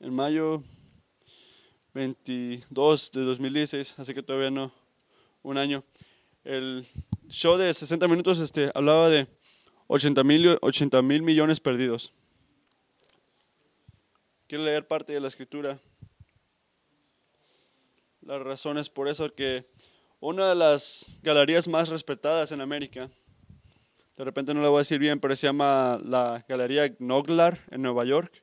en mayo 22 de 2016, así que todavía no, un año. El show de 60 minutos este, hablaba de 80 mil 80 mil millones perdidos. Quiero leer parte de la escritura. Las razones por eso que una de las galerías más respetadas en América, de repente no lo voy a decir bien, pero se llama la Galería Gnoglar en Nueva York.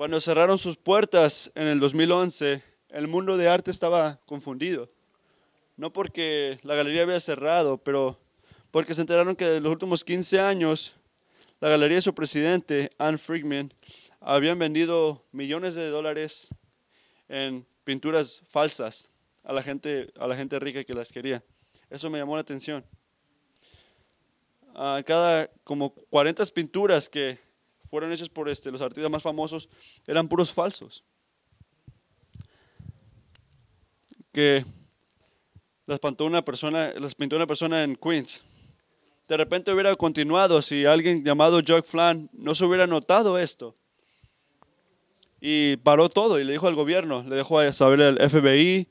Cuando cerraron sus puertas en el 2011, el mundo de arte estaba confundido. No porque la galería había cerrado, pero porque se enteraron que en los últimos 15 años la galería de su presidente, Anne Friedman, habían vendido millones de dólares en pinturas falsas a la gente, a la gente rica que las quería. Eso me llamó la atención. A cada como 40 pinturas que fueron hechas por este, los artistas más famosos eran puros falsos. Que las pintó una persona, las pintó una persona en Queens. De repente hubiera continuado si alguien llamado Jock Flan no se hubiera notado esto. Y paró todo y le dijo al gobierno, le dejó a saber el FBI,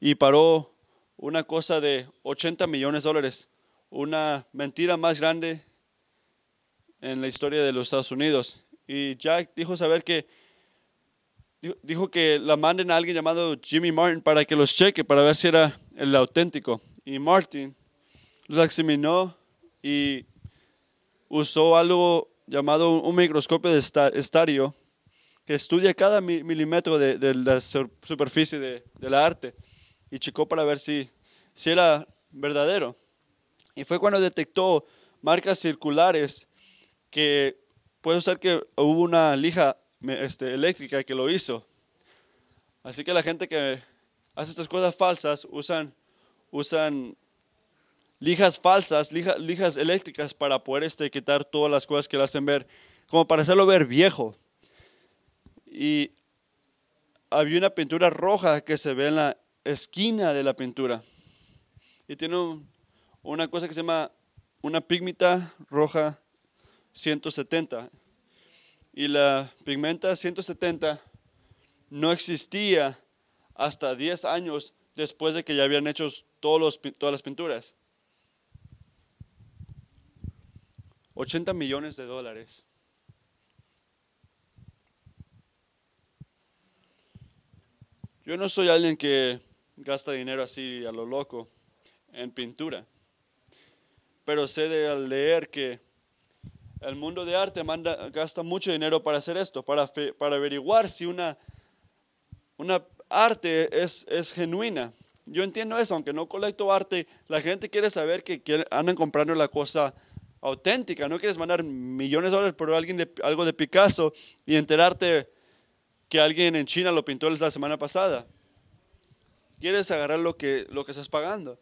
y paró una cosa de 80 millones de dólares, una mentira más grande en la historia de los Estados Unidos. Y Jack dijo saber que dijo que la manden a alguien llamado Jimmy Martin para que los cheque, para ver si era el auténtico. Y Martin los examinó y usó algo llamado un microscopio de estario que estudia cada milímetro de, la superficie de, de la arte y checó para ver si, si era verdadero. Y fue cuando detectó marcas circulares que puede ser que hubo una lija este, eléctrica que lo hizo. Así que la gente que hace estas cosas falsas usan, usan lijas falsas, lijas eléctricas para poder este, quitar todas las cosas que le hacen ver, como para hacerlo ver viejo. Y había una pintura roja que se ve en la, esquina de la pintura. Y tiene una cosa que se llama una pigmenta roja 170. Y la pigmenta 170 no existía hasta 10 años después de que ya habían hecho todos los, todas las pinturas. 80 millones de dólares. Yo no soy alguien que gasta dinero así a lo loco en pintura. Pero sé de al leer que el mundo de arte gasta mucho dinero para hacer esto, para, para averiguar si una, una arte es, es genuina. Yo entiendo eso, aunque no colecto arte, la gente quiere saber que andan comprando la cosa auténtica. No quieres mandar millones de dólares por alguien algo de Picasso y enterarte que alguien en China lo pintó la semana pasada. Quieres agarrar lo que, lo que estás pagando.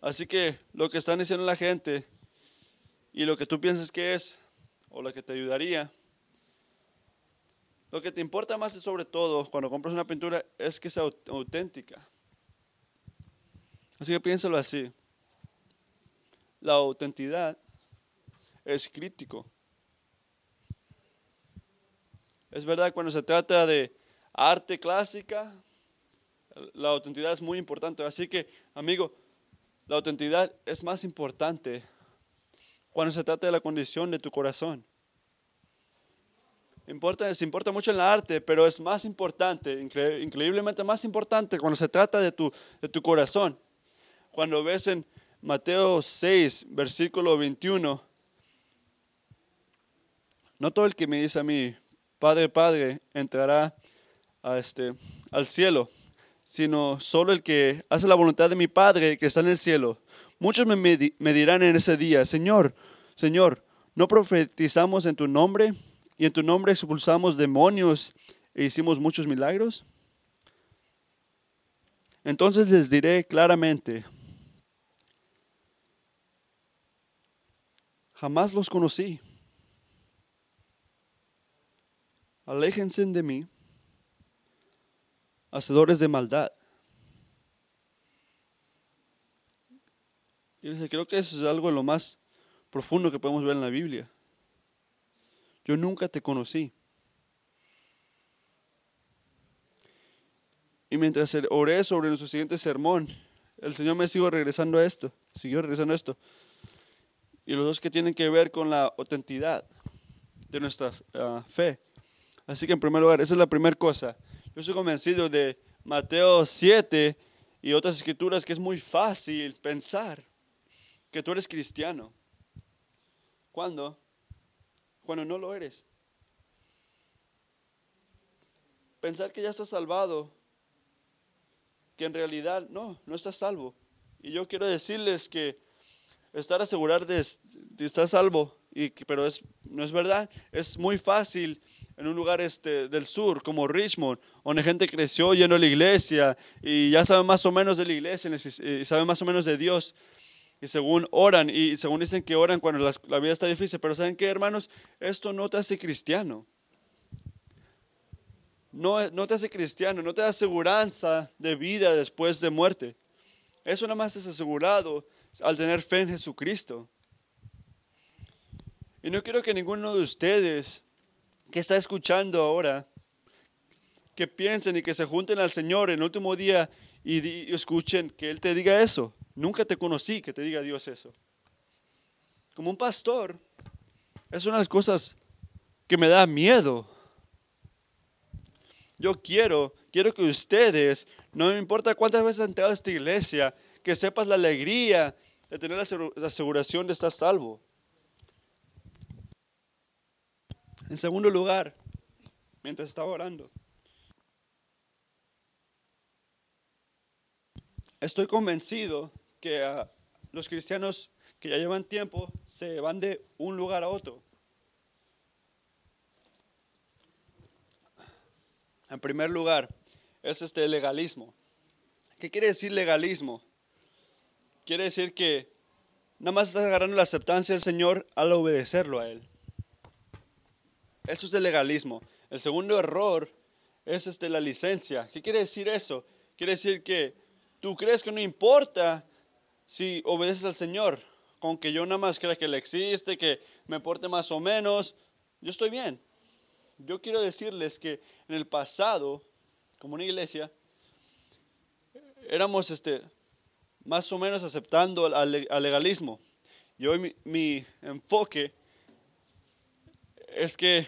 Así que lo que están diciendo la gente y lo que tú piensas que es o lo que te ayudaría, lo que te importa más sobre todo cuando compras una pintura es que sea auténtica. Así que piénsalo así. La autenticidad es crítico. Es verdad, cuando se trata de arte clásica, la autenticidad es muy importante. Así que, amigo, la autenticidad es más importante cuando se trata de la condición de tu corazón. Importa, se importa mucho en el arte, pero es más importante, increíblemente más importante cuando se trata de tu, de tu corazón. Cuando ves en Mateo 6, versículo 21, no todo el que me dice a mí, Padre, Padre, entrará a este, al cielo, sino solo el que hace la voluntad de mi Padre que está en el cielo. Muchos me, dirán en ese día, Señor, Señor, ¿no profetizamos en tu nombre y en tu nombre expulsamos demonios e hicimos muchos milagros? Entonces les diré claramente, jamás los conocí. Aléjense de mí hacedores de maldad. Y dice, creo que eso es algo de lo más profundo que podemos ver en la Biblia. Yo nunca te conocí. Y mientras oré sobre nuestro siguiente sermón, el Señor me sigo regresando a esto, siguió regresando a esto. Y los dos que tienen que ver con la autenticidad de nuestra ah, fe. Así que en primer lugar, esa es la primera cosa. Yo estoy convencido de Mateo 7 y otras escrituras que es muy fácil pensar que tú eres cristiano. ¿Cuándo? Cuando no lo eres. Pensar que ya estás salvado, que en realidad no, no estás salvo. Y yo quiero decirles que estar asegurado de, de estar salvo, pero no es verdad, es muy fácil en un lugar este, del sur, como Richmond, donde gente creció yendo a la iglesia y ya sabe más o menos de la iglesia y sabe más o menos de Dios. Y según oran, y según dicen que oran cuando la, vida está difícil, pero ¿saben qué, hermanos? Esto no te hace cristiano. No, no te hace cristiano, no te da aseguranza de vida después de muerte. Eso nada más es asegurado al tener fe en Jesucristo. Y no quiero que ninguno de ustedes que está escuchando ahora, que piensen y que se junten al Señor en el último día y, escuchen que Él te diga eso. Nunca te conocí que te diga Dios eso. Como un pastor, es una de las cosas que me da miedo. Yo quiero, quiero que ustedes, no me importa cuántas veces han entrado a esta iglesia, que sepas la alegría de tener la aseguración de estar salvo. En segundo lugar, mientras estaba orando, estoy convencido que los cristianos que ya llevan tiempo se van de un lugar a otro. En primer lugar, es este legalismo. ¿Qué quiere decir legalismo? Quiere decir que nada más estás agarrando la aceptancia del Señor al obedecerlo a Él. Eso es el legalismo. El segundo error es este, la licencia. ¿Qué quiere decir eso? Quiere decir que tú crees que no importa si obedeces al Señor, con que yo nada más crea que Él existe, que me porte más o menos, yo estoy bien. Yo quiero decirles que en el pasado, como una iglesia, éramos este, más o menos aceptando al, legalismo. Y hoy mi, enfoque es que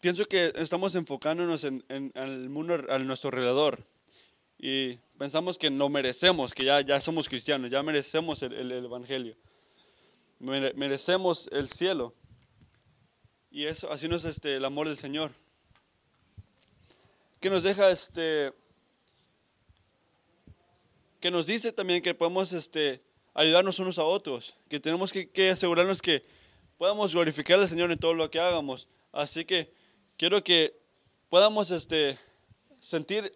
pienso que estamos enfocándonos en, el mundo a nuestro alrededor y pensamos que no merecemos, que ya, ya somos cristianos, ya merecemos el, Evangelio, merecemos el cielo. Y eso, así no es este, el amor del Señor. Que nos deja, este, que nos dice también que podemos este, ayudarnos unos a otros, que tenemos que asegurarnos que podamos glorificar al Señor en todo lo que hagamos. Así que quiero que podamos este, sentir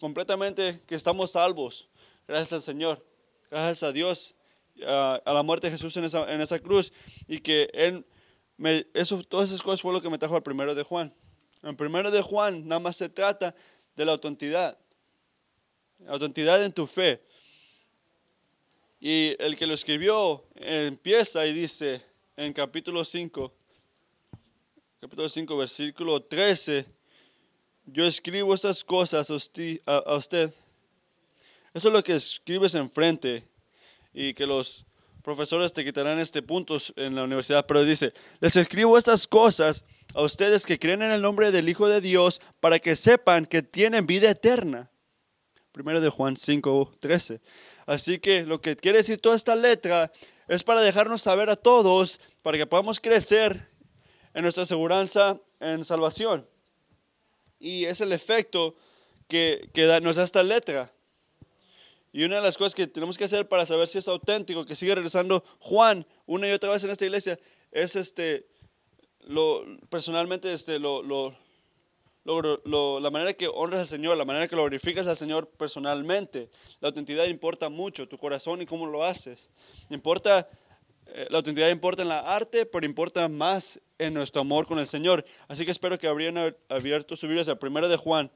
completamente que estamos salvos. Gracias al Señor, gracias a Dios, a, la muerte de Jesús en esa, en esa cruz. Y que Él, me, eso, todas esas cosas fue lo que me trajo al primero de Juan. En primero de Juan nada más se trata de la autenticidad. Autenticidad en tu fe. Y el que lo escribió empieza y dice, en capítulo 5, capítulo 5, versículo 13, yo escribo estas cosas a usted. Eso es lo que escribes enfrente y que los profesores te quitarán este punto en la universidad, pero dice, les escribo estas cosas a ustedes que creen en el nombre del Hijo de Dios para que sepan que tienen vida eterna. Primero de Juan 5, 13. Así que lo que quiere decir toda esta letra es para dejarnos saber a todos, para que podamos crecer en nuestra seguridad en salvación. Y es el efecto que, que nos da esta letra. Y una de las cosas que tenemos que hacer para saber si es auténtico, que sigue regresando Juan una y otra vez en esta iglesia, es este, lo, personalmente este, lo, lo, la manera que honras al Señor, la manera que lo glorificas al Señor personalmente. La autenticidad importa mucho, tu corazón y cómo lo haces. Importa, eh, la autenticidad importa en la arte, pero importa más en nuestro amor con el Señor. Así que espero que habrían abierto su Biblia al primero de Juan.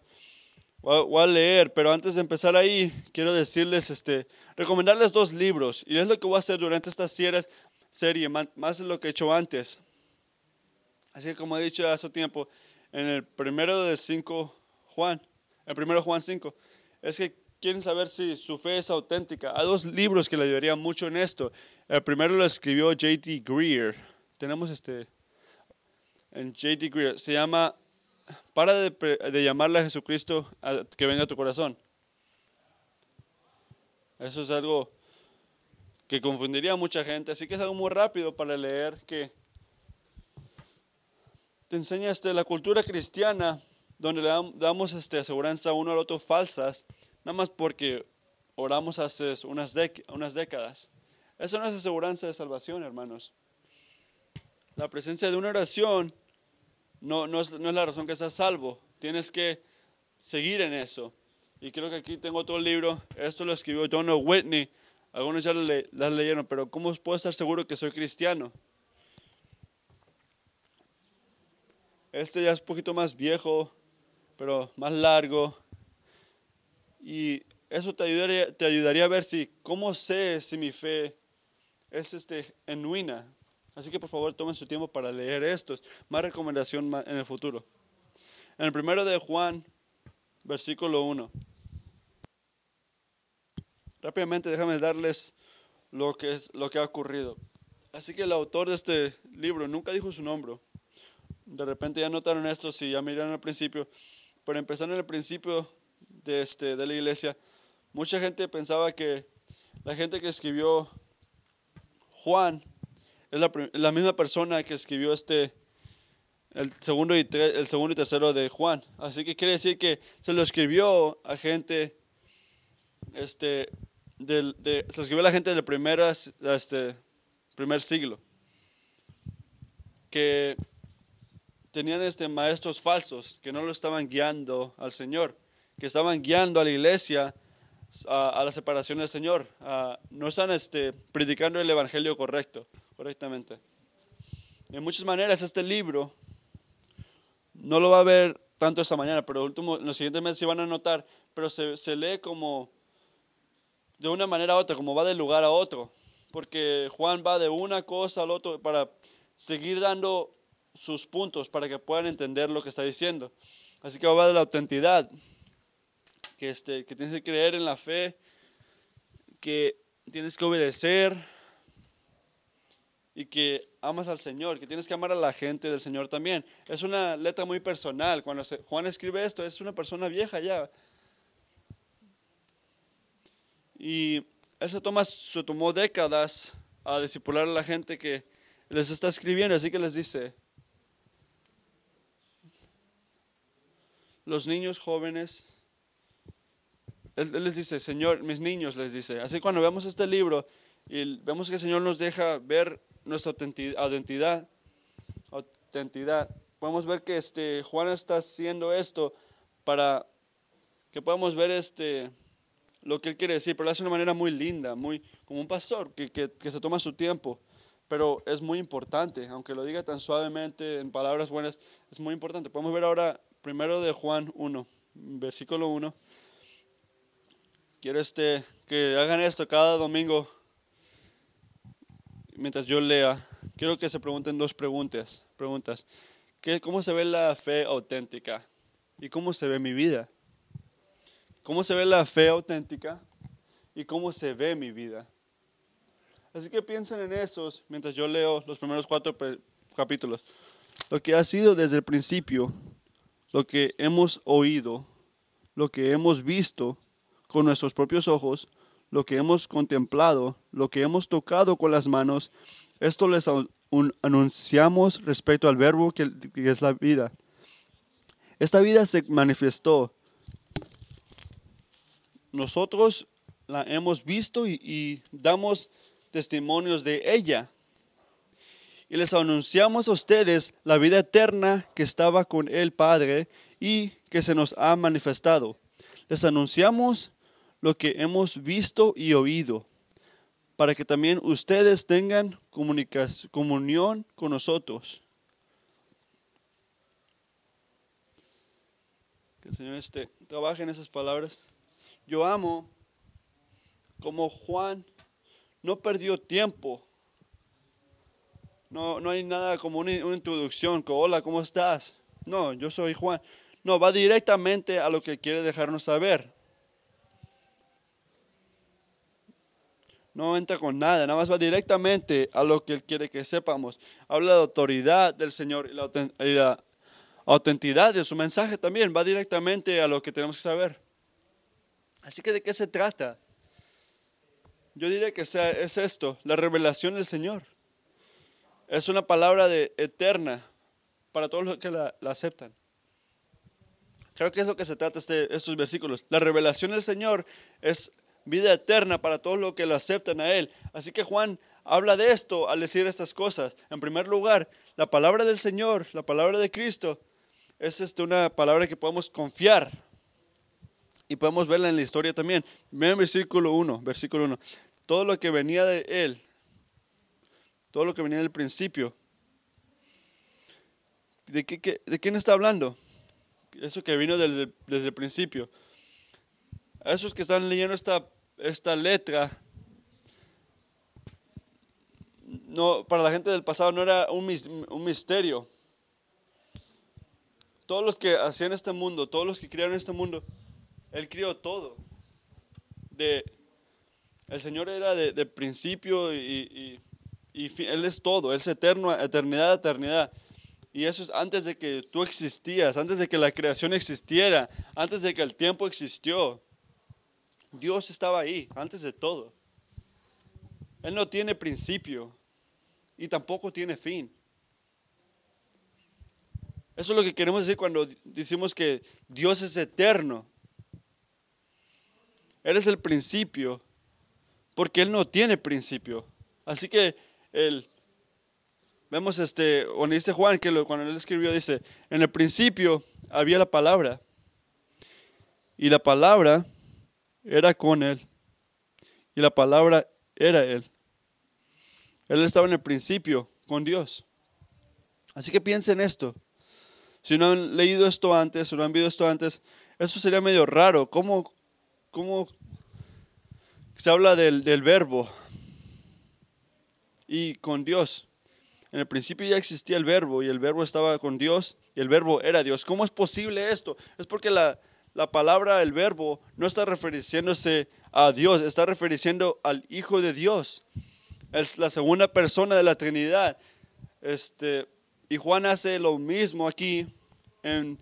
Voy a leer, pero antes de empezar ahí, quiero decirles, este, recomendarles dos libros. Y es lo que voy a hacer durante esta serie, más de lo que he hecho antes. Así que como he dicho hace tiempo, en el primero de cinco Juan, el primero Juan 5, es que quieren saber si su fe es auténtica. Hay dos libros que le ayudarían mucho en esto. El primero lo escribió J.D. Greer. Tenemos este en J.D. Greer. Se llama Para de, de llamarle a Jesucristo a que venga a tu corazón. Eso es algo que confundiría a mucha gente. Así que es algo muy rápido para leer que te enseña este, la cultura cristiana donde le damos este, aseguranza uno al otro falsas, nada más porque oramos hace unas, unas décadas. Eso no es aseguranza de salvación, hermanos. La presencia de una oración no, no, es, no es la razón que seas salvo. Tienes que seguir en eso. Y creo que aquí tengo el libro. Esto lo escribió Donald Whitney. Algunos ya lo, leyeron, pero ¿cómo puedo estar seguro que soy cristiano? Este ya es un poquito más viejo, pero más largo. Y eso te ayudaría, te ayudaría a ver si, cómo sé si mi fe es este, genuina. Así que por favor tomen su tiempo para leer esto. Más recomendación en el futuro. En el primero de Juan, versículo 1. Rápidamente déjame darles lo que, es, lo que ha ocurrido. Así que el autor de este libro nunca dijo su nombre. De repente ya notaron esto, si ya miraron al principio. Pero empezando en el principio de, este, de la iglesia, mucha gente pensaba que la gente que escribió Juan es la, la misma persona que escribió este, el segundo, y el segundo y tercero de Juan. Así que quiere decir que se lo escribió a gente este, del, de, se escribió a gente del primer, este, primer siglo, que tenían este, maestros falsos, que no lo estaban guiando al Señor, que estaban guiando a la iglesia a, la separación del Señor, no están este, predicando el Evangelio correcto, correctamente. De muchas maneras este libro no lo va a ver tanto esta mañana, pero último, en los siguientes meses se van a notar, pero se, se lee como de una manera a otra, como va de lugar a otro. Porque Juan va de una cosa al otro para seguir dando sus puntos para que puedan entender lo que está diciendo. Así que va de la autenticidad, que, este, que tienes que creer en la fe, que tienes que obedecer y que amas al Señor, que tienes que amar a la gente del Señor también. Es una letra muy personal. Cuando Juan escribe esto, es una persona vieja ya, y se, toma, tomó décadas a discipular a la gente que les está escribiendo, así que les dice, los niños jóvenes, él, les dice, Señor, mis niños, les dice, así cuando vemos este libro y vemos que el Señor nos deja ver nuestra identidad, autenticidad, podemos ver que este, Juan está haciendo esto para que podamos ver este lo que él quiere decir, pero lo hace de una manera muy linda, muy como un pastor que, que, que, se toma su tiempo. Pero es muy importante, aunque lo diga tan suavemente, en palabras buenas, es muy importante. Podemos ver ahora primero de Juan 1, versículo 1. Quiero este, que hagan esto cada domingo mientras yo lea. Quiero que se pregunten dos preguntas. preguntas. ¿Qué, ¿Cómo se ve la fe auténtica? ¿Y cómo se ve mi vida? cómo se ve la fe auténtica y cómo se ve mi vida. Así que piensen en esos mientras yo leo los primeros cuatro capítulos. Lo que ha sido desde el principio, lo que hemos oído, lo que hemos visto con nuestros propios ojos, lo que hemos contemplado, lo que hemos tocado con las manos, esto les anunciamos respecto al verbo que es la vida. Esta vida se manifestó nosotros la hemos visto y, damos testimonios de ella. Y les anunciamos a ustedes la vida eterna que estaba con el Padre y que se nos ha manifestado. Les anunciamos lo que hemos visto y oído, para que también ustedes tengan comunión con nosotros. Que el Señor este, trabaje en esas palabras. Yo amo como Juan no perdió tiempo. No, no hay nada como una, introducción, que hola, ¿cómo estás? No, yo soy Juan. No, va directamente a lo que quiere dejarnos saber. No entra con nada, nada más va directamente a lo que Él quiere que sepamos. Habla de autoridad del Señor y la, la autenticidad de su mensaje también. Va directamente a lo que tenemos que saber. Así que, ¿de qué se trata? Yo diría que es esto, la revelación del Señor. Es una palabra de, eterna para todos los que la, aceptan. Creo que es lo que se trata este, estos versículos. La revelación del Señor es vida eterna para todos los que lo aceptan a Él. Así que Juan habla de esto al decir estas cosas. En primer lugar, la palabra del Señor, la palabra de Cristo, es este, una palabra que podemos confiar y podemos verla en la historia también. Vean versículo 1, versículo 1. Todo lo que venía de Él, todo lo que venía del principio. ¿De, qué, de quién está hablando? Eso que vino desde, desde el principio. A esos que están leyendo esta, esta letra, no, para la gente del pasado no era un, un misterio. Todos los que hacían este mundo, todos los que crearon este mundo, él crió todo. De, el Señor era de, principio y, Él es todo, Él es eterno, eternidad, eternidad. Y eso es antes de que tú existías, antes de que la creación existiera, antes de que el tiempo existió. Dios estaba ahí, antes de todo. Él no tiene principio y tampoco tiene fin. Eso es lo que queremos decir cuando decimos que Dios es eterno. Él es el principio, porque Él no tiene principio. Así que él, vemos este, donde dice Juan, que cuando él escribió, dice, en el principio había la palabra, y la palabra era con Él, y la palabra era Él. Él estaba en el principio con Dios. Así que piensen esto. Si no han leído esto antes, o no han visto esto antes, eso sería medio raro. ¿Cómo, cómo se habla del, verbo y con Dios? En el principio ya existía el verbo y el verbo estaba con Dios y el verbo era Dios. ¿Cómo es posible esto? Es porque la, la palabra, el verbo, no está refiriéndose a Dios, está refiriendo al Hijo de Dios. Es la segunda persona de la Trinidad. Este, y Juan hace lo mismo aquí en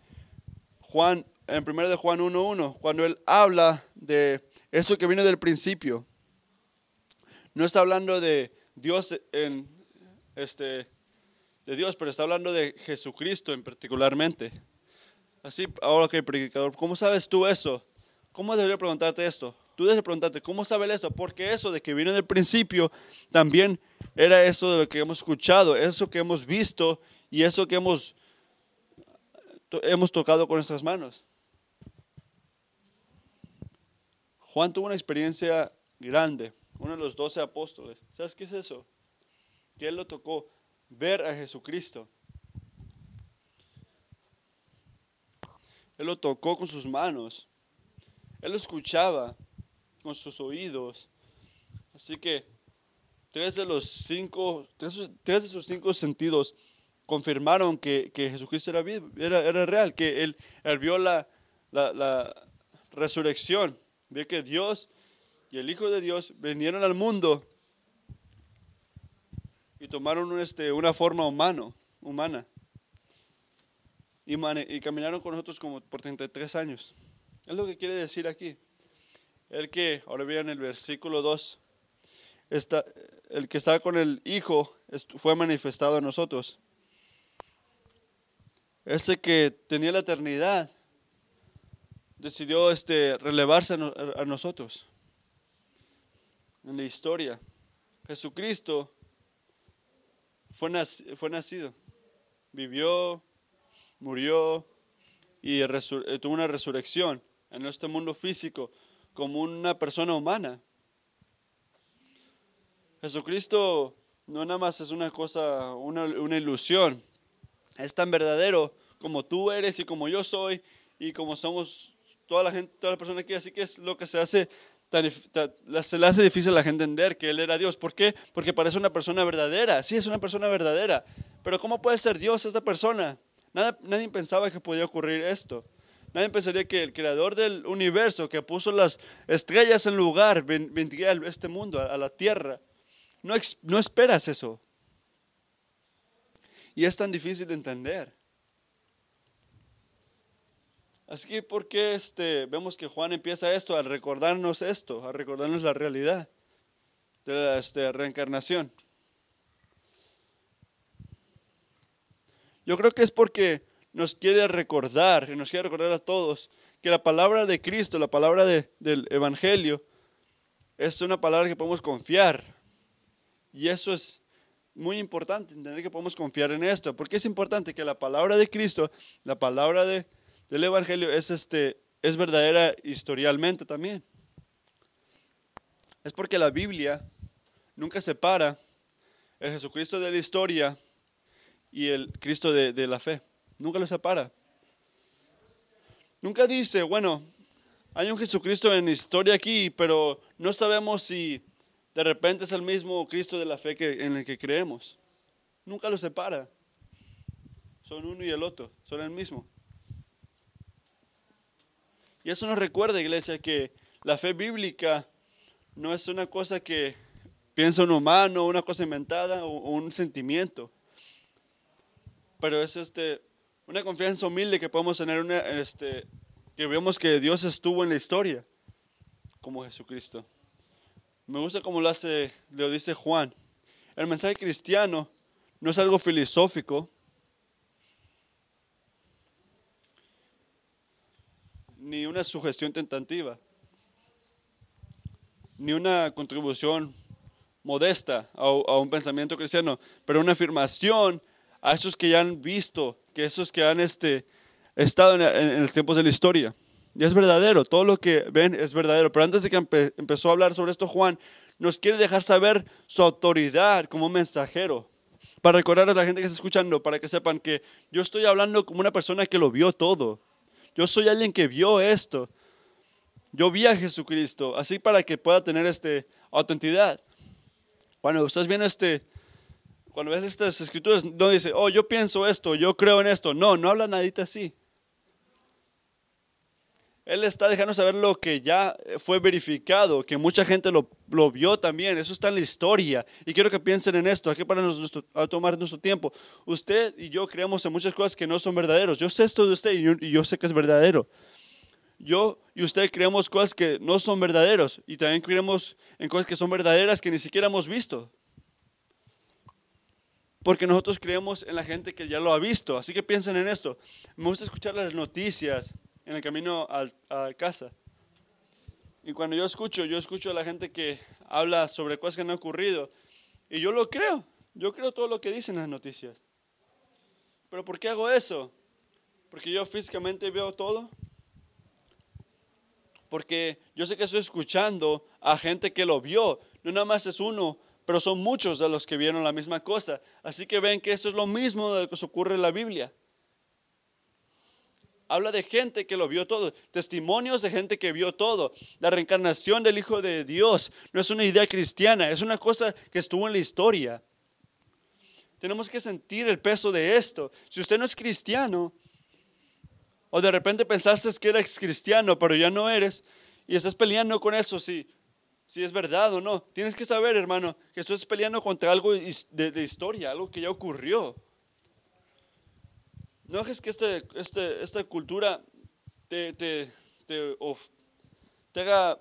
Juan en 1 de Juan 1.1, cuando él habla de eso que viene del principio. No está hablando de Dios en este de Dios, pero está hablando de Jesucristo en particularmente. Así, ahora que predicador, ¿cómo sabes tú eso? ¿Cómo debería preguntarte esto? Tú debes preguntarte, ¿cómo sabes esto? Porque eso de que vino del principio también era eso de lo que hemos escuchado, eso que hemos visto y eso que hemos, hemos tocado con nuestras manos. Juan tuvo una experiencia grande, uno de los doce apóstoles. ¿Sabes qué es eso? Que él lo tocó ver a Jesucristo. Él lo tocó con sus manos. Él lo escuchaba con sus oídos. Así que tres de los cinco, tres, de sus cinco sentidos confirmaron que, Jesucristo era, era, era, real, que él, vio la, la, resurrección Ve que Dios y el Hijo de Dios vinieron al mundo y tomaron este, una forma humano, humana. Y, y, caminaron con nosotros como por 33 años. Es lo que quiere decir aquí. El que, ahora vean el versículo 2, está, el que está con el Hijo fue manifestado a nosotros. Ese que tenía la eternidad decidió este, relevarse a, nosotros en la historia. Jesucristo fue, fue nacido, vivió, murió y eh, tuvo una resurrección en este mundo físico como una persona humana. Jesucristo no nada más es una cosa, una, una ilusión, es tan verdadero como tú eres y como yo soy y como somos toda la gente, toda la persona aquí, así que es lo que se hace se le hace difícil a la gente entender que Él era Dios. ¿Por qué? Porque parece una persona verdadera. Sí, es una persona verdadera. Pero ¿cómo puede ser Dios esta persona? Nada, nadie pensaba que podía ocurrir esto. Nadie pensaría que el creador del universo, que puso las estrellas en lugar, vendría a este mundo, a la tierra. No, no esperas eso. Y es tan difícil de entender. Así que, ¿por qué este, vemos que Juan empieza esto, a recordarnos esto, a recordarnos la realidad de la este, reencarnación? Yo creo que es porque nos quiere recordar, y nos quiere recordar a todos, que la palabra de Cristo, la palabra del Evangelio, es una palabra que podemos confiar. Y eso es muy importante, entender que podemos confiar en esto. Porque es importante que la palabra de Cristo, la palabra de, del Evangelio, es, este, es verdadera historialmente también. Es porque la Biblia nunca separa el Jesucristo de la historia y el Cristo de, la fe. Nunca lo separa. Nunca dice, bueno, hay un Jesucristo en historia aquí, pero no sabemos si de repente es el mismo Cristo de la fe que, en el que creemos. Nunca lo separa. Son uno y el otro, son el mismo. Y eso nos recuerda, iglesia, que la fe bíblica no es una cosa que piensa un humano, una cosa inventada o un sentimiento pero es este, una confianza humilde que podemos tener, una, este, que vemos que Dios estuvo en la historia, como Jesucristo. Me gusta como lo, hace, lo dice Juan. El mensaje cristiano no es algo filosófico, ni una sugestión tentativa, ni una contribución modesta a, a, un pensamiento cristiano, pero una afirmación a esos que ya han visto, que esos que han este, estado en, los tiempos de la historia. Y es verdadero, todo lo que ven es verdadero. Pero antes de que empezó a hablar sobre esto, Juan nos quiere dejar saber su autoridad como mensajero. Para recordar a la gente que está escuchando, para que sepan que yo estoy hablando como una persona que lo vio todo. Yo soy alguien que vio esto. Yo vi a Jesucristo, así para que pueda tener este autenticidad. Bueno, ustedes vienen este, cuando ves estas escrituras, no dice, oh, yo pienso esto, yo creo en esto. No, no habla nadita así. Él está dejando saber lo que ya fue verificado, que mucha gente lo, lo, vio también. Eso está en la historia. Y quiero que piensen en esto, aquí para nuestro, a tomar nuestro tiempo. Usted y yo creemos en muchas cosas que no son verdaderos. Yo sé esto de usted y yo, y yo sé que es verdadero. Yo y usted creemos cosas que no son verdaderos y también creemos en cosas que son verdaderas que ni siquiera hemos visto porque nosotros creemos en la gente que ya lo ha visto. Así que piensen en esto. Me gusta escuchar las noticias en el camino a, casa. Y cuando yo escucho, yo escucho a la gente que habla sobre cosas que han ocurrido. Y yo lo creo. Yo creo todo lo que dicen las noticias. ¿Pero por qué hago eso? Porque yo físicamente veo todo. Porque yo sé que estoy escuchando a gente que lo vio. No nada más es uno pero son muchos de los que vieron la misma cosa. Así que ven que eso es lo mismo de lo que ocurre en la Biblia. Habla de gente que lo vio todo, testimonios de gente que vio todo. La reencarnación del Hijo de Dios no es una idea cristiana, es una cosa que estuvo en la historia. Tenemos que sentir el peso de esto. Si usted no es cristiano, o de repente pensaste que eres cristiano, pero ya no eres, y estás peleando con eso, sí, si es verdad o no. Tienes que saber, hermano, que estás peleando contra algo de, historia, algo que ya ocurrió. No es que este, este, esta cultura te, te, te, haga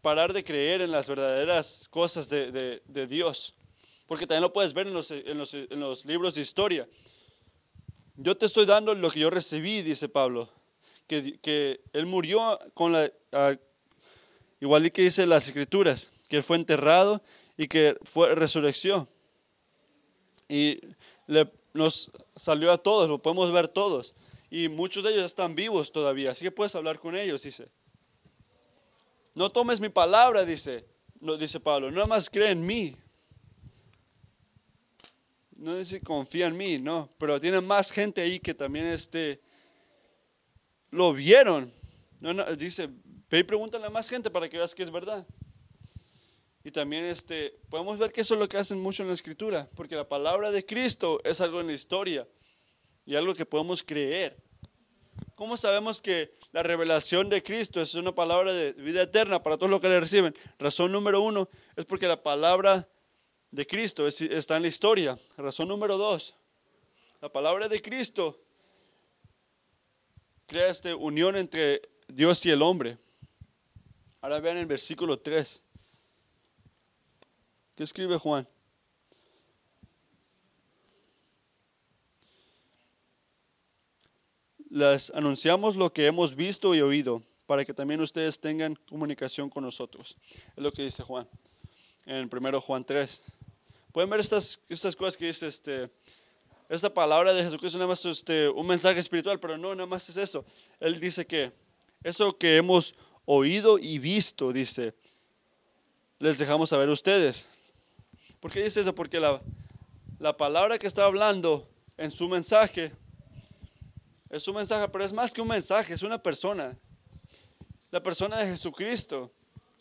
parar de creer en las verdaderas cosas de, Dios, porque también lo puedes ver en los, en, los, en los libros de historia. Yo te estoy dando lo que yo recibí, dice Pablo, que, que Él murió con la, Igual que dice las escrituras, que Él fue enterrado y que fue resurrección. Y nos salió a todos, lo podemos ver todos. Y muchos de ellos están vivos todavía, así que puedes hablar con ellos, dice. No tomes mi palabra, dice, dice Pablo, nada más cree en mí. No dice confía en mí, no, pero tiene más gente ahí que también este, lo vieron. Dice, Ve y pregúntale a más gente para que veas que es verdad. Y también este, podemos ver que eso es lo que hacen mucho en la escritura, porque la palabra de Cristo es algo en la historia y algo que podemos creer. ¿cómo sabemos que la revelación de Cristo es una palabra de vida eterna para todos los que le reciben? Razón número uno es porque la palabra de Cristo está en la historia. Razón número dos, la palabra de Cristo crea esta unión entre Dios y el hombre. Ahora vean el versículo 3. ¿Qué escribe Juan? Les anunciamos lo que hemos visto y oído para que también ustedes tengan comunicación con nosotros. Es lo que dice Juan en el primero Juan 3. Pueden ver estas, estas cosas que dice este, esta palabra de Jesucristo, nada más este, un mensaje espiritual, pero no, nada más es eso. Él dice que eso que hemos oído y visto, dice, les dejamos saber ustedes. ¿Por qué dice eso? Porque la, la palabra que está hablando en su mensaje es un mensaje, pero es más que un mensaje, es una persona. La persona de Jesucristo.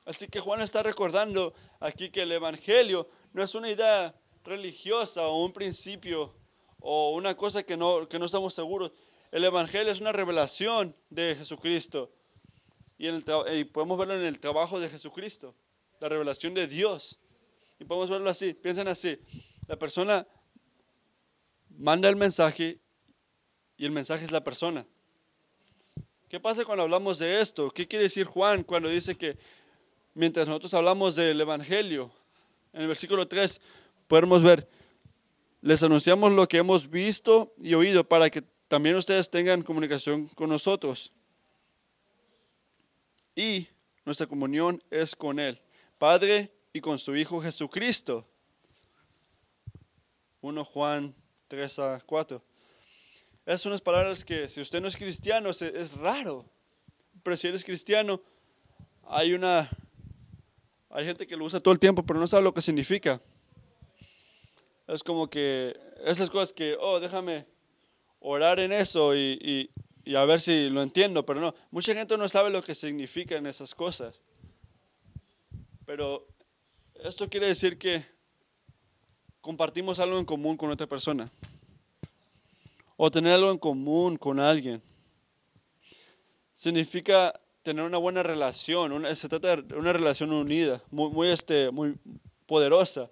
Así que Juan está recordando aquí que el Evangelio no es una idea religiosa o un principio o una cosa que no, que no estamos seguros. El Evangelio es una revelación de Jesucristo. Y, podemos verlo en el trabajo de Jesucristo, la revelación de Dios. Y podemos verlo así, piensen así. La persona manda el mensaje y el mensaje es la persona. ¿Qué pasa cuando hablamos de esto? ¿Qué quiere decir Juan cuando dice que mientras nosotros hablamos del Evangelio, en el versículo 3 podemos ver, les anunciamos lo que hemos visto y oído para que también ustedes tengan comunicación con nosotros. Y nuestra comunión es con Él, Padre y con su Hijo Jesucristo. 1 Juan 3 a 4. Esas son las palabras que si usted no es cristiano es raro. Pero si eres cristiano, hay una hay gente que lo usa todo el tiempo, pero no sabe lo que significa. Es como que esas cosas que, oh, déjame orar en eso y, y, a ver si lo entiendo, pero no, mucha gente no sabe lo que significan esas cosas. Pero esto quiere decir que compartimos algo en común con otra persona o tener algo en común con alguien. Significa tener una buena relación, se trata de una relación unida, muy, muy, este, muy poderosa.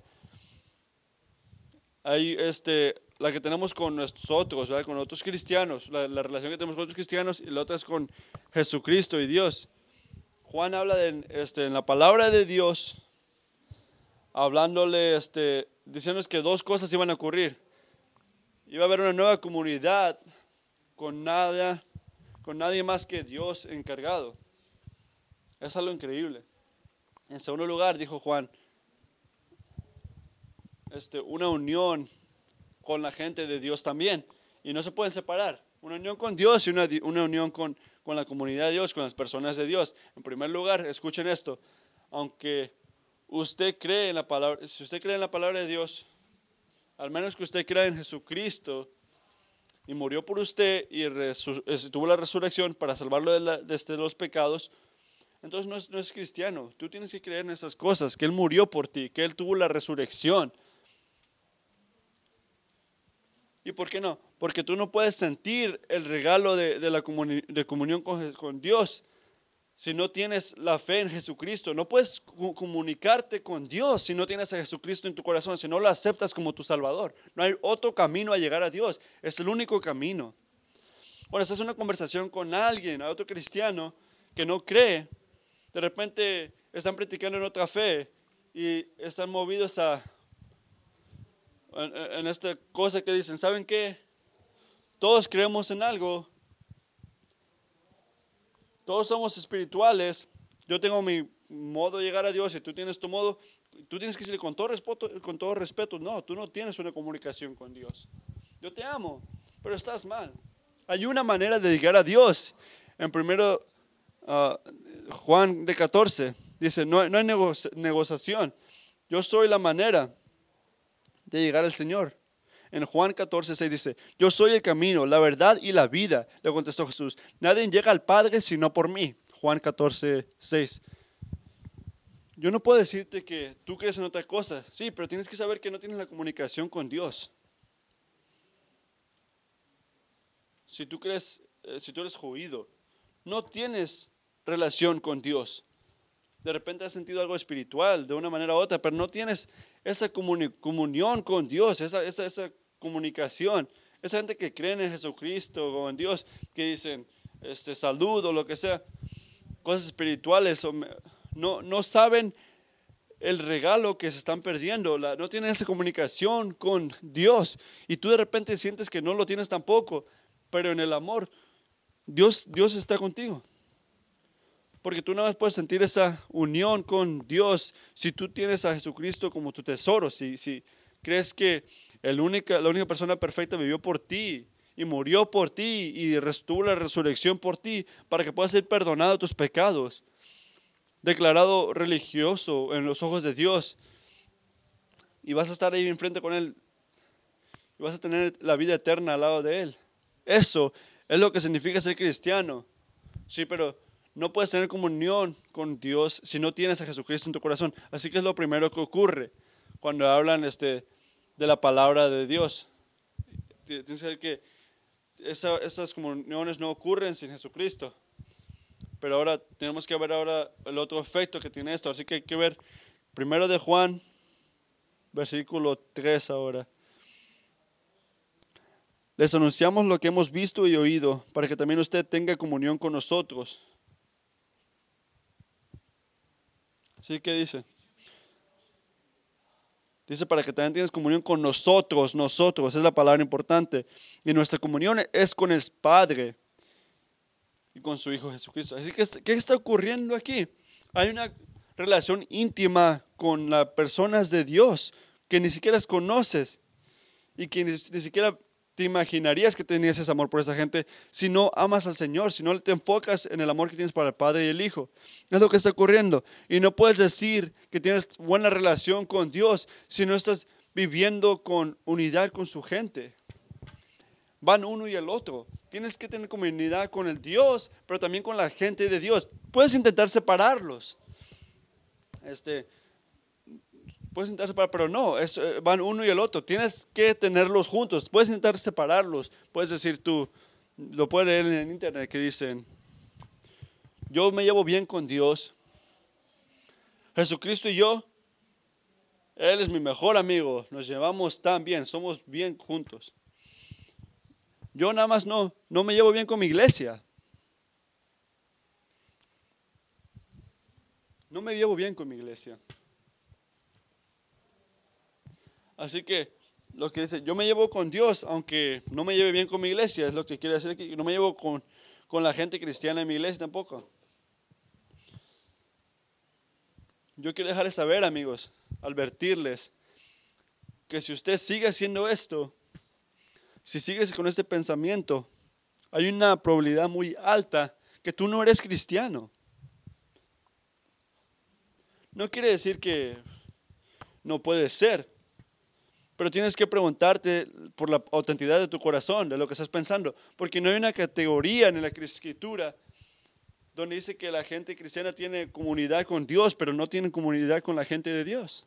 Hay este, la que tenemos con nosotros, con otros cristianos, la, relación que tenemos con otros cristianos y la otra es con Jesucristo y Dios. Juan habla de, este, en la palabra de Dios, hablándole, este, diciéndonos que dos cosas iban a ocurrir. Iba a haber una nueva comunidad con nada, con nadie más que Dios encargado. Es algo increíble. En segundo lugar, dijo Juan, este, una unión con la gente de Dios también. Y no se pueden separar. Una unión con Dios y una, una unión con, con la comunidad de Dios, con las personas de Dios. En primer lugar, escuchen esto. Aunque usted cree en la palabra, si usted cree en la palabra de Dios, al menos que usted crea en Jesucristo y murió por usted y tuvo la resurrección para salvarlo de, de, este, los pecados, entonces no es, no es cristiano. Tú tienes que creer en esas cosas, que Él murió por ti, que Él tuvo la resurrección ¿Y por qué no? Porque tú no puedes sentir el regalo de, la de comunión con, Dios si no tienes la fe en Jesucristo. No puedes comunicarte con Dios si no tienes a Jesucristo en tu corazón, si no lo aceptas como tu Salvador. No hay otro camino a llegar a Dios. Es el único camino. Bueno, esta es una conversación con alguien, a otro cristiano que no cree. De repente están practicando en otra fe y están movidos a, en, esta cosa que dicen, ¿saben qué? Todos creemos en algo. Todos somos espirituales. Yo tengo mi modo de llegar a Dios y tú tienes tu modo. Tú tienes que decirle con todo respeto, con todo respeto, no, tú no tienes una comunicación con Dios. Yo te amo, pero estás mal. Hay una manera de llegar a Dios. En primero ah, Juan de 14 dice, no, no hay negociación. Yo soy la manera de llegar al Señor. En Juan 14, 6 dice, yo soy el camino, la verdad y la vida, le contestó Jesús. Nadie llega al Padre sino por mí. Juan 14, 6. Yo no puedo decirte que tú crees en otra cosa, sí, pero tienes que saber que no tienes la comunicación con Dios. Si tú crees eh, si tú eres judío, no tienes relación con Dios. De repente has sentido algo espiritual de una manera u otra, pero no tienes esa comunión con Dios, esa, esa, esa comunicación. Esa gente que cree en Jesucristo o en Dios, que dicen este, salud o lo que sea, cosas espirituales, no, no saben el regalo que se están perdiendo, no tienen esa comunicación con Dios y tú de repente sientes que no lo tienes tampoco, pero en el amor, Dios, Dios está contigo. Porque tú nada más puedes sentir esa unión con Dios si tú tienes a Jesucristo como tu tesoro, si, si crees que el única, la única persona perfecta vivió por ti y murió por ti y restuvo la resurrección por ti para que puedas ser perdonado tus pecados, declarado religioso en los ojos de Dios y vas a estar ahí enfrente con Él y vas a tener la vida eterna al lado de Él. Eso es lo que significa ser cristiano. Sí, pero no puedes tener comunión con Dios si no tienes a Jesucristo en tu corazón. Así que es lo primero que ocurre cuando hablan este, de la palabra de Dios. Tienes que saber que esas comuniones no ocurren sin Jesucristo. Pero ahora tenemos que ver ahora el otro efecto que tiene esto. Así que hay que ver primero de Juan, versículo 3 ahora. Les anunciamos lo que hemos visto y oído para que también usted tenga comunión con nosotros. ¿Sí? ¿Qué dice? Dice para que también tienes comunión con nosotros, nosotros, es la palabra importante. Y nuestra comunión es con el Padre y con su Hijo Jesucristo. Así que, ¿qué está ocurriendo aquí? Hay una relación íntima con las personas de Dios que ni siquiera conoces y que ni siquiera te imaginarías que tenías ese amor por esa gente si no amas al Señor, si no te enfocas en el amor que tienes para el Padre y el Hijo. Es lo que está ocurriendo. Y no puedes decir que tienes buena relación con Dios si no estás viviendo con unidad con su gente. Van uno y el otro. Tienes que tener comunidad con el Dios, pero también con la gente de Dios. Puedes intentar separarlos. Este, Puedes intentar separar, pero no, es, eh, van uno y el otro. Tienes que tenerlos juntos. Puedes intentar separarlos. Puedes decir tú, lo puedes leer en internet que dicen, yo me llevo bien con Dios. Jesucristo y yo, Él es mi mejor amigo. Nos llevamos tan bien, somos bien juntos. Yo nada más no, no me llevo bien con mi iglesia. No me llevo bien con mi iglesia. Así que lo que dice, yo me llevo con Dios, aunque no me lleve bien con mi iglesia, es lo que quiere decir que no me llevo con, con la gente cristiana en mi iglesia tampoco. Yo quiero dejarles saber, amigos, advertirles que si usted sigue haciendo esto, si sigues con este pensamiento, hay una probabilidad muy alta que tú no eres cristiano. No quiere decir que no puede ser, pero tienes que preguntarte por la autenticidad de tu corazón, de lo que estás pensando, porque no hay una categoría en la escritura donde dice que la gente cristiana tiene comunidad con Dios, pero no tiene comunidad con la gente de Dios.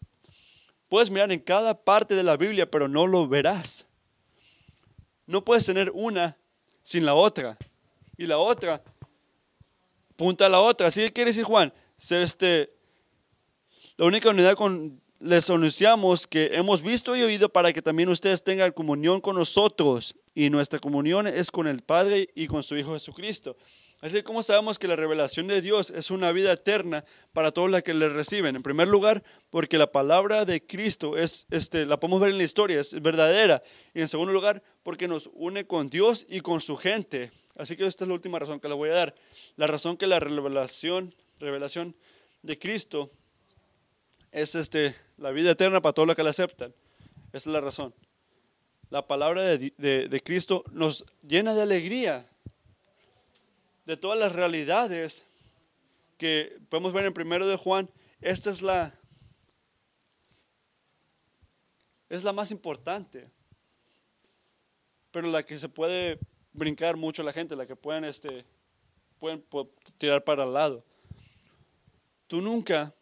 Puedes mirar en cada parte de la Biblia, pero no lo verás. No puedes tener una sin la otra. Y la otra punta a la otra. Así que quiere decir Juan, ser este, la única unidad con les anunciamos que hemos visto y oído para que también ustedes tengan comunión con nosotros. Y nuestra comunión es con el Padre y con su Hijo Jesucristo. Así ¿cómo sabemos que la revelación de Dios es una vida eterna para todos los que le reciben? En primer lugar, porque la palabra de Cristo es, este, la podemos ver en la historia, es verdadera. Y en segundo lugar, porque nos une con Dios y con su gente. Así que esta es la última razón que le voy a dar. La razón que la revelación, revelación de Cristo es este, la vida eterna para todos los que la aceptan. Esa es la razón. La palabra de, Cristo nos llena de alegría de todas las realidades que podemos ver en primero de Juan. Esta es la es la más importante, pero la que se puede brincar mucho la gente, la que pueden este pueden tirar para el lado. Tú nunca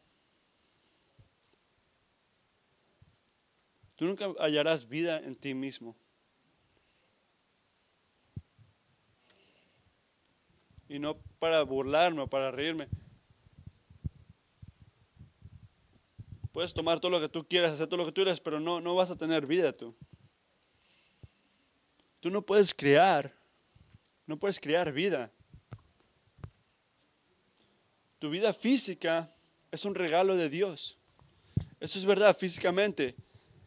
Tú nunca hallarás vida en ti mismo. y no para burlarme o para reírme. Puedes tomar todo lo que tú quieras, hacer todo lo que tú quieras, pero no, no vas a tener vida tú. Tú no puedes crear, no puedes crear vida. Tu vida física es un regalo de Dios. Eso es verdad físicamente.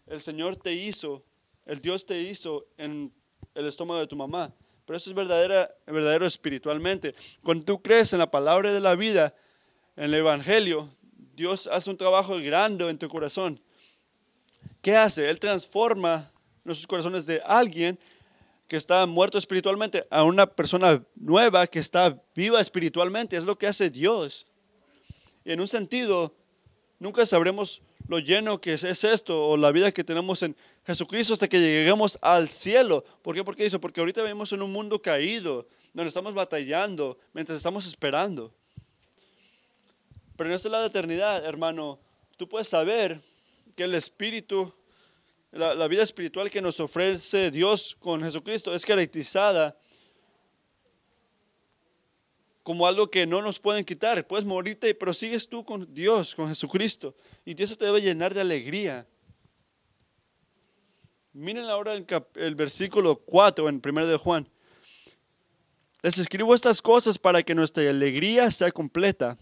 El Señor te hizo, el Dios te hizo en el estómago de tu mamá. Pero eso es verdadera, verdadero espiritualmente. Cuando tú crees en la palabra de la vida, en el Evangelio, Dios hace un trabajo grande en tu corazón. ¿Qué hace? Él transforma nuestros corazones de alguien que está muerto espiritualmente a una persona nueva que está viva espiritualmente. Es lo que hace Dios. Y en un sentido, nunca sabremos lo lleno que es, esto o la vida que tenemos en Jesucristo hasta que lleguemos al cielo. ¿Por qué? Porque eso, porque ahorita vivimos en un mundo caído, donde estamos batallando mientras estamos esperando. Pero en este lado de eternidad, hermano, tú puedes saber que el Espíritu, la, la vida espiritual que nos ofrece Dios con Jesucristo es caracterizada como algo que no nos pueden quitar. Puedes morirte, pero sigues tú con Dios, con Jesucristo. Y eso te debe llenar de alegría. Miren ahora el, el versículo 4 en 1 de Juan. Les escribo estas cosas para que nuestra alegría sea completa.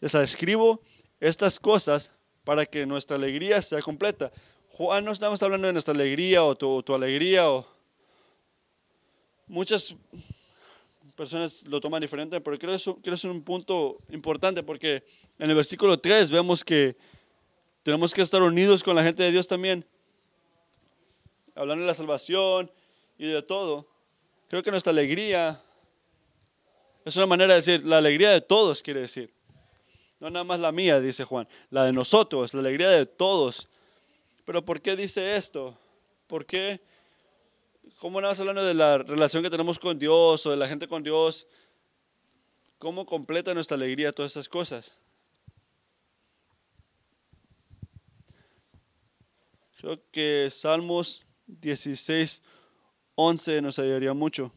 les escribo estas cosas para que nuestra alegría sea completa. Juan no estamos hablando de nuestra alegría o tu, tu alegría o muchas personas lo toman diferente, pero creo que, es un punto importante porque en el versículo 3 vemos que tenemos que estar unidos con la gente de Dios también, hablando de la salvación y de todo. Creo que nuestra alegría es una manera de decir, la alegría de todos quiere decir. No nada más la mía, dice Juan, la de nosotros, la alegría de todos. Pero ¿por qué dice esto? ¿Por qué? ¿Cómo más hablando de la relación que tenemos con Dios o de la gente con Dios? ¿Cómo completa nuestra alegría todas estas cosas? Creo que Salmos 16, 11 nos ayudaría mucho.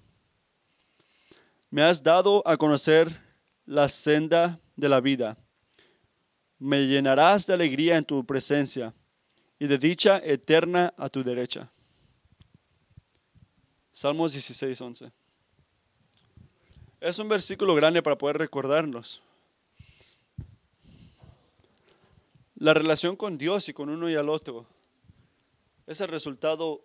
Me has dado a conocer la senda de la vida. Me llenarás de alegría en tu presencia y de dicha eterna a tu derecha. Salmos 16, 11. Es un versículo grande para poder recordarnos. La relación con Dios y con uno y al otro es el resultado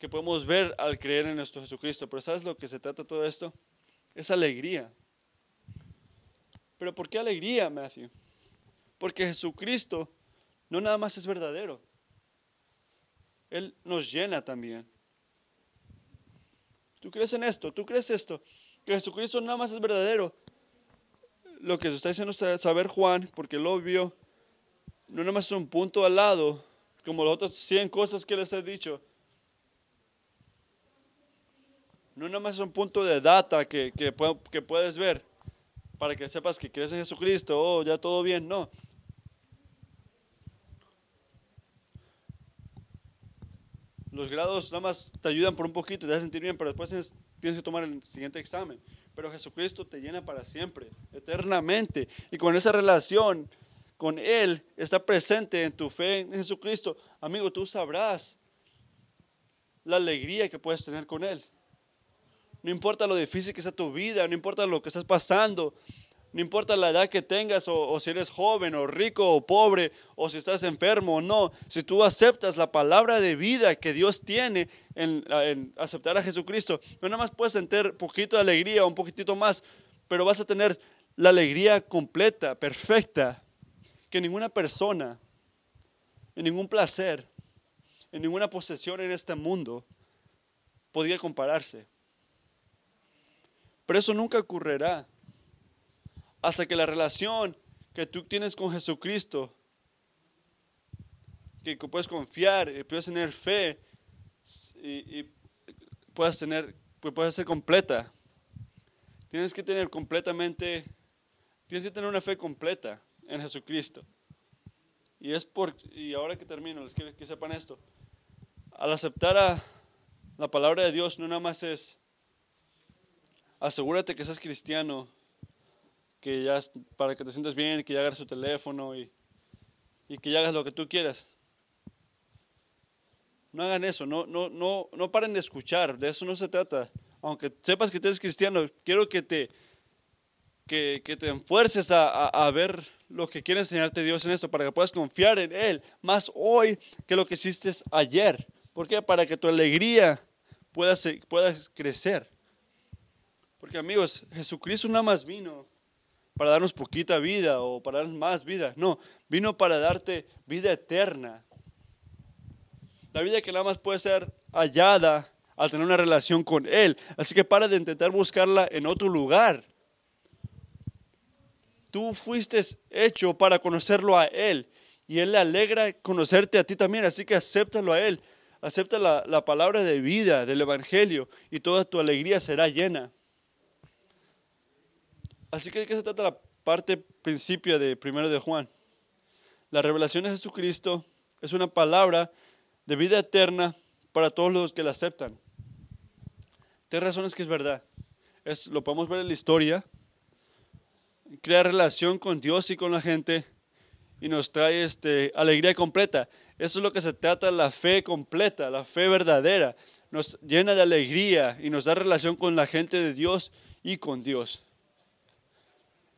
que podemos ver al creer en nuestro Jesucristo. Pero ¿sabes lo que se trata todo esto? Es alegría. ¿Pero por qué alegría, Matthew? Porque Jesucristo no nada más es verdadero. Él nos llena también. ¿Tú crees en esto? ¿Tú crees esto? Que Jesucristo nada más es verdadero. Lo que se está diciendo saber Juan, porque lo vio, no nada más es un punto al lado, como las otras 100 cosas que les he dicho. No nada más es un punto de data que, que, que puedes ver para que sepas que crees en Jesucristo, oh, ya todo bien. No, los grados nada más te ayudan por un poquito, te hacen sentir bien, pero después tienes, que tomar el siguiente examen. Pero Jesucristo te llena para siempre, eternamente. Y con esa relación con Él está presente en tu fe en Jesucristo. Amigo, tú sabrás la alegría que puedes tener con Él. No importa lo difícil que sea tu vida, no importa lo que estás pasando, no importa la edad que tengas o, si eres joven o rico o pobre o si estás enfermo o no. Si tú aceptas la palabra de vida que Dios tiene en, aceptar a Jesucristo, no nada más puedes sentir poquito de alegría un poquitito más, pero vas a tener la alegría completa, perfecta, que ninguna persona, en ningún placer, en ninguna posesión en este mundo podía compararse. Pero eso nunca ocurrirá hasta que la relación que tú tienes con Jesucristo, que puedes confiar, y puedes tener fe y, puedas tener, pues puedes ser completa. Tienes que tener completamente, tienes que tener una fe completa en Jesucristo. Y es por, y ahora que termino, les quiero que sepan esto. Al aceptar a la palabra de Dios, no nada más es asegúrate que seas cristiano, que ya para que te sientas bien, que ya agarres tu teléfono y, y que ya hagas lo que tú quieras. No hagan eso, no, no, no, no paren de escuchar, de eso no se trata. Aunque sepas que tú eres cristiano, quiero que te, que, que te enfuerces a, a, ver lo que quiere enseñarte Dios en esto, para que puedas confiar en Él más hoy que lo que hiciste ayer. ¿Por qué? Para que tu alegría pueda, pueda crecer. Porque amigos, Jesucristo nada más vino para darnos poquita vida o para darnos más vida. No, vino para darte vida eterna. La vida que nada más puede ser hallada al tener una relación con Él. Así que para de intentar buscarla en otro lugar. Tú fuiste hecho para conocerlo a Él y Él le alegra conocerte a ti también. Así que acéptalo a Él. Acepta la, la palabra de vida del Evangelio y toda tu alegría será llena. Así que de qué se trata la parte principio de primero de Juan. La revelación de Jesucristo es una palabra de vida eterna para todos los que la aceptan. Tres razones que es verdad. Es, lo podemos ver en la historia. Crea relación con Dios y con la gente y nos trae este, alegría completa. Eso es lo que se trata la fe completa, la fe verdadera. Nos llena de alegría y nos da relación con la gente de Dios y con Dios.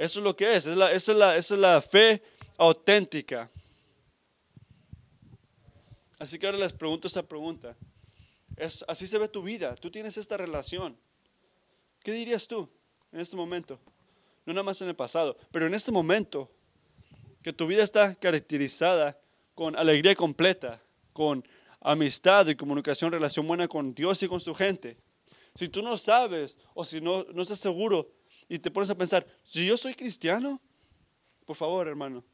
Eso es lo que es, es la, es la, es la fe auténtica. Así que ahora les pregunto esta pregunta. Es, así se ve tu vida, tú tienes esta relación. ¿Qué dirías tú en este momento? No nada más en el pasado, pero en este momento, que tu vida está caracterizada con alegría completa, con amistad y comunicación, relación buena con Dios y con su gente. Si tú no sabes o si no, no estás seguro y te pones a pensar, si yo soy cristiano, por favor, hermano,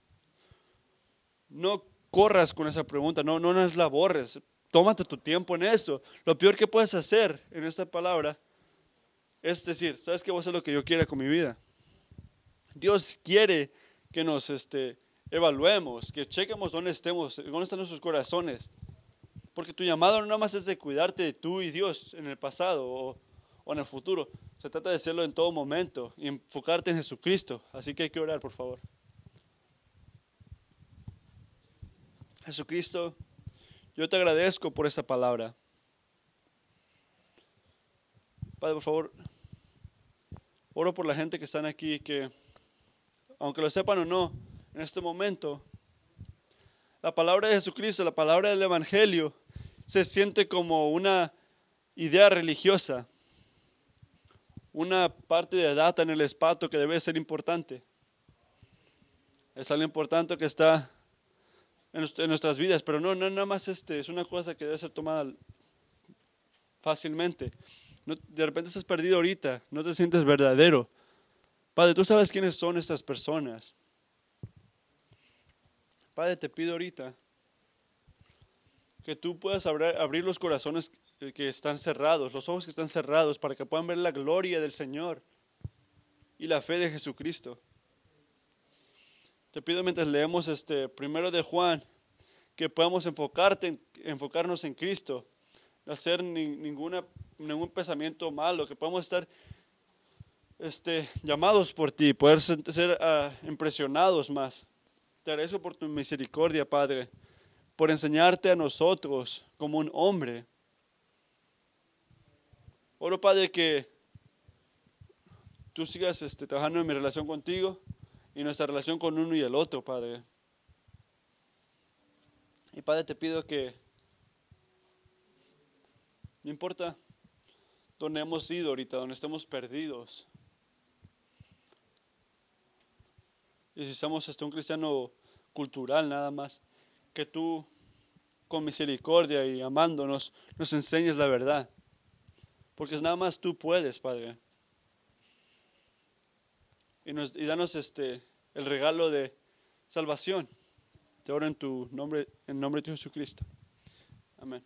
no corras con esa pregunta, no, no nos la borres, tómate tu tiempo en eso. Lo peor que puedes hacer en esta palabra es decir, ¿sabes qué voy a hacer lo que yo quiera con mi vida? Dios quiere que nos este, evaluemos, que chequemos dónde estemos, dónde están nuestros corazones. Porque tu llamado no nada más es de cuidarte de tú y Dios en el pasado o en el futuro. Se trata de hacerlo en todo momento y enfocarte en Jesucristo. Así que hay que orar, por favor. Jesucristo, yo te agradezco por esta palabra. Padre, por favor, oro por la gente que están aquí, que aunque lo sepan o no, en este momento, la palabra de Jesucristo, la palabra del Evangelio, se siente como una idea religiosa una parte de data en el espacio que debe ser importante. Es algo importante que está en nuestras vidas, pero no, no nada más este, es una cosa que debe ser tomada fácilmente. de repente estás perdido ahorita, no te sientes verdadero. Padre, tú sabes quiénes son estas personas. Padre, te pido ahorita que tú puedas abrir, abrir los corazones que están cerrados, los ojos que están cerrados, para que puedan ver la gloria del Señor y la fe de Jesucristo. Te pido mientras leemos este primero de Juan, que podamos enfocarte, enfocarnos en Cristo, no hacer ninguna, ningún pensamiento malo, que podamos estar este, llamados por ti, poder ser, ah, impresionados más. Te agradezco por tu misericordia, Padre, por enseñarte a nosotros como un hombre Oro, Padre, que tú sigas este, trabajando en mi relación contigo y nuestra relación con uno y el otro, Padre. Y Padre, te pido que, no importa dónde hemos ido ahorita, donde estemos perdidos, y si somos hasta un cristiano cultural nada más, que tú con misericordia y amándonos nos enseñes la verdad. Porque nada más tú puedes, Padre. Y, nos, y danos este, el regalo de salvación. Te oro en tu nombre, en nombre de Jesucristo. Amén.